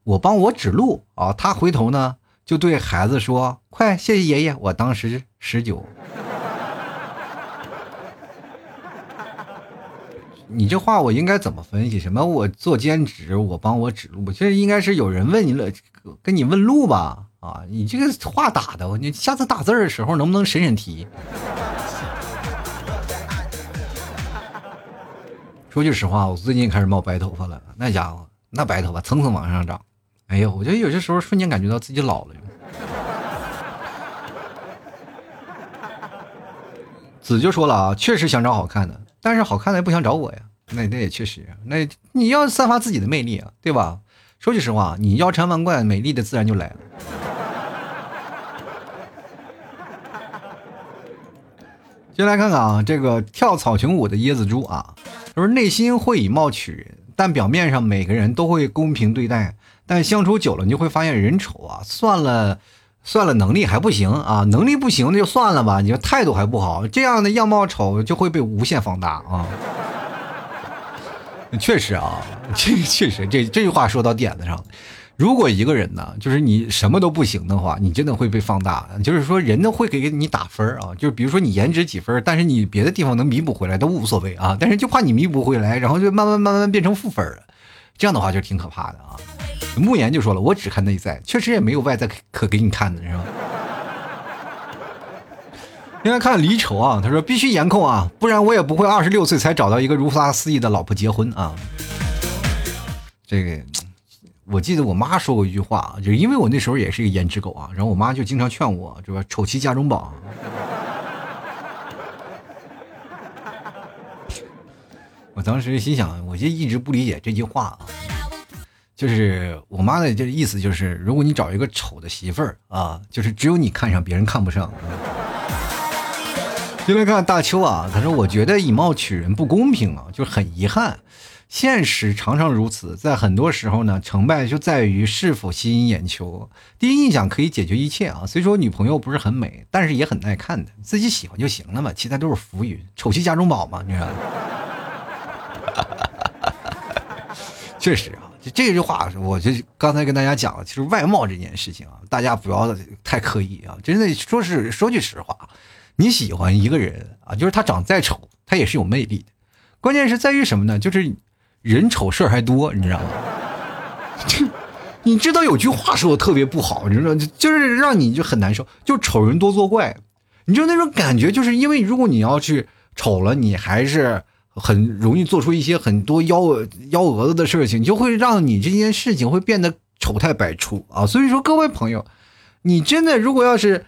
我帮我指路啊。他回头呢，就对孩子说：‘快，谢谢爷爷。’我当时十九。你这话我应该怎么分析？什么？我做兼职，我帮我指路，其实应该是有人问你了，跟你问路吧。”啊，你这个话打的，你下次打字的时候能不能审审题？说句实话，我最近开始冒白头发了，那家伙那白头发蹭蹭往上涨，哎呦，我觉得有些时候瞬间感觉到自己老了。子就说了啊，确实想找好看的，但是好看的也不想找我呀，那那也确实，那你要散发自己的魅力啊，对吧？说句实话，你腰缠万贯，美丽的自然就来了。先来看看啊，这个跳草裙舞的椰子猪啊，他说内心会以貌取人，但表面上每个人都会公平对待，但相处久了你就会发现人丑啊，算了，算了，能力还不行啊，能力不行那就算了吧，你说态度还不好，这样的样貌丑就会被无限放大啊。确实啊，这确实这这句话说到点子上了。如果一个人呢，就是你什么都不行的话，你真的会被放大。就是说，人呢会给你打分啊，就是比如说你颜值几分，但是你别的地方能弥补回来都无所谓啊，但是就怕你弥补回来，然后就慢慢慢慢变成负分了。这样的话就挺可怕的啊。慕言就说了，我只看内在，确实也没有外在可给你看的，是吧？现在看离愁啊，他说必须颜控啊，不然我也不会二十六岁才找到一个如花似意的老婆结婚啊。这个。我记得我妈说过一句话啊，就是因为我那时候也是一个颜值狗啊，然后我妈就经常劝我，是吧？丑妻家中宝。我当时心想，我就一直不理解这句话啊，就是我妈的这意思就是，如果你找一个丑的媳妇儿啊，就是只有你看上，别人看不上。就来看大邱啊，他说：“我觉得以貌取人不公平啊，就很遗憾。现实常常如此，在很多时候呢，成败就在于是否吸引眼球。第一印象可以解决一切啊。虽说女朋友不是很美，但是也很耐看的，自己喜欢就行了嘛，其他都是浮云。丑妻家中宝嘛，你说。确实啊，这句话，我就刚才跟大家讲了，其实外貌这件事情啊，大家不要太刻意啊。真的说是说句实话。”你喜欢一个人啊，就是他长再丑，他也是有魅力的。关键是在于什么呢？就是人丑事儿还多，你知道吗？你知道有句话说的特别不好，你知道，就是让你就很难受，就丑人多作怪。你就那种感觉，就是因为如果你要去丑了，你还是很容易做出一些很多幺幺蛾子的事情，就会让你这件事情会变得丑态百出啊。所以说，各位朋友，你真的如果要是。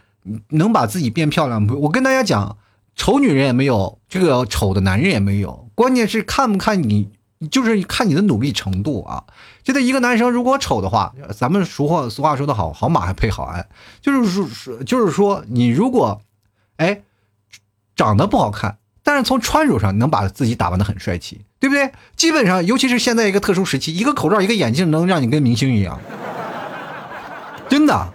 能把自己变漂亮不？我跟大家讲，丑女人也没有，这个丑的男人也没有，关键是看不看你，就是看你的努力程度啊。觉得一个男生如果丑的话，咱们俗话俗话说得好，好马还配好鞍，就是说，就是说你如果，哎，长得不好看，但是从穿着上能把自己打扮的很帅气，对不对？基本上，尤其是现在一个特殊时期，一个口罩，一个眼镜，能让你跟明星一样，真的。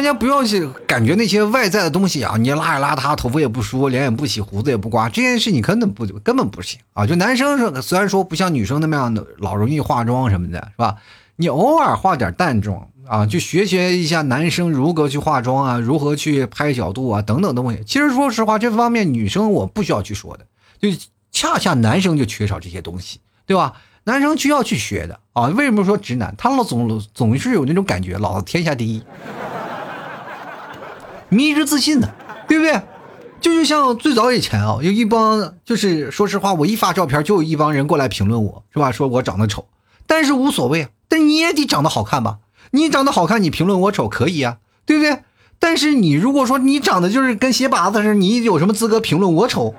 大家不要去感觉那些外在的东西啊，你邋里邋遢，头发也不梳，脸也不洗，胡子也不刮，这件事你根本不根本不行啊！就男生是 虽然说不像女生那么样的老容易化妆什么的，是吧？你偶尔化点淡妆啊，就学学一下男生如何去化妆啊，如何去拍角度啊，等等东西。其实说实话，这方面女生我不需要去说的，就恰恰男生就缺少这些东西，对吧？男生需要去学的啊！为什么说直男？他老总总是有那种感觉，老子天下第一。迷之自信的，对不对？就就像最早以前啊，有一帮就是说实话，我一发照片就有一帮人过来评论我，是吧？说我长得丑，但是无所谓啊。但你也得长得好看吧？你长得好看，你评论我丑可以啊，对不对？但是你如果说你长得就是跟鞋拔子似的，你有什么资格评论我丑？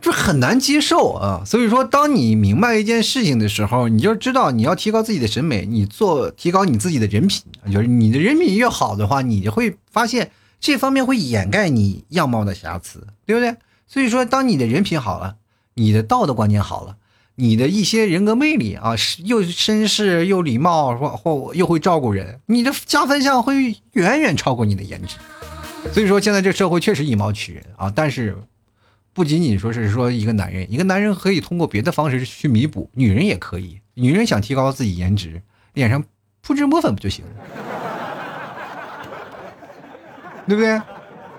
就很难接受啊，所以说，当你明白一件事情的时候，你就知道你要提高自己的审美，你做提高你自己的人品，就是你的人品越好的话，你就会发现这方面会掩盖你样貌的瑕疵，对不对？所以说，当你的人品好了，你的道德观念好了，你的一些人格魅力啊，又绅士又礼貌，或或又会照顾人，你的加分项会远远超过你的颜值。所以说，现在这社会确实以貌取人啊，但是。不仅仅说是说一个男人，一个男人可以通过别的方式去弥补，女人也可以。女人想提高自己颜值，脸上铺脂抹粉不就行了？对不对？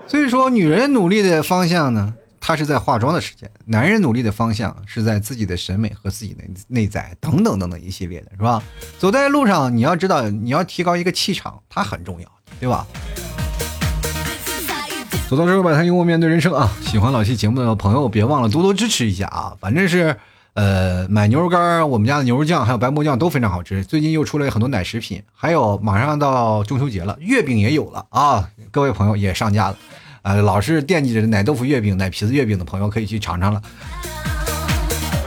所以说，女人努力的方向呢，她是在化妆的时间；男人努力的方向是在自己的审美和自己的内在等等等等一系列的，是吧？走在路上，你要知道，你要提高一个气场，它很重要，对吧？走到这儿，摆摊幽默面对人生啊！喜欢老 T 节目的朋友，别忘了多多支持一下啊！反正是，呃，买牛肉干，我们家的牛肉酱还有白馍酱都非常好吃。最近又出了很多奶食品，还有马上到中秋节了，月饼也有了啊！各位朋友也上架了，呃，老是惦记着奶豆腐月饼、奶皮子月饼的朋友可以去尝尝了。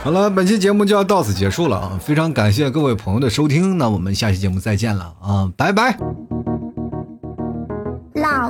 好了，本期节目就要到此结束了啊！非常感谢各位朋友的收听，那我们下期节目再见了啊！拜拜。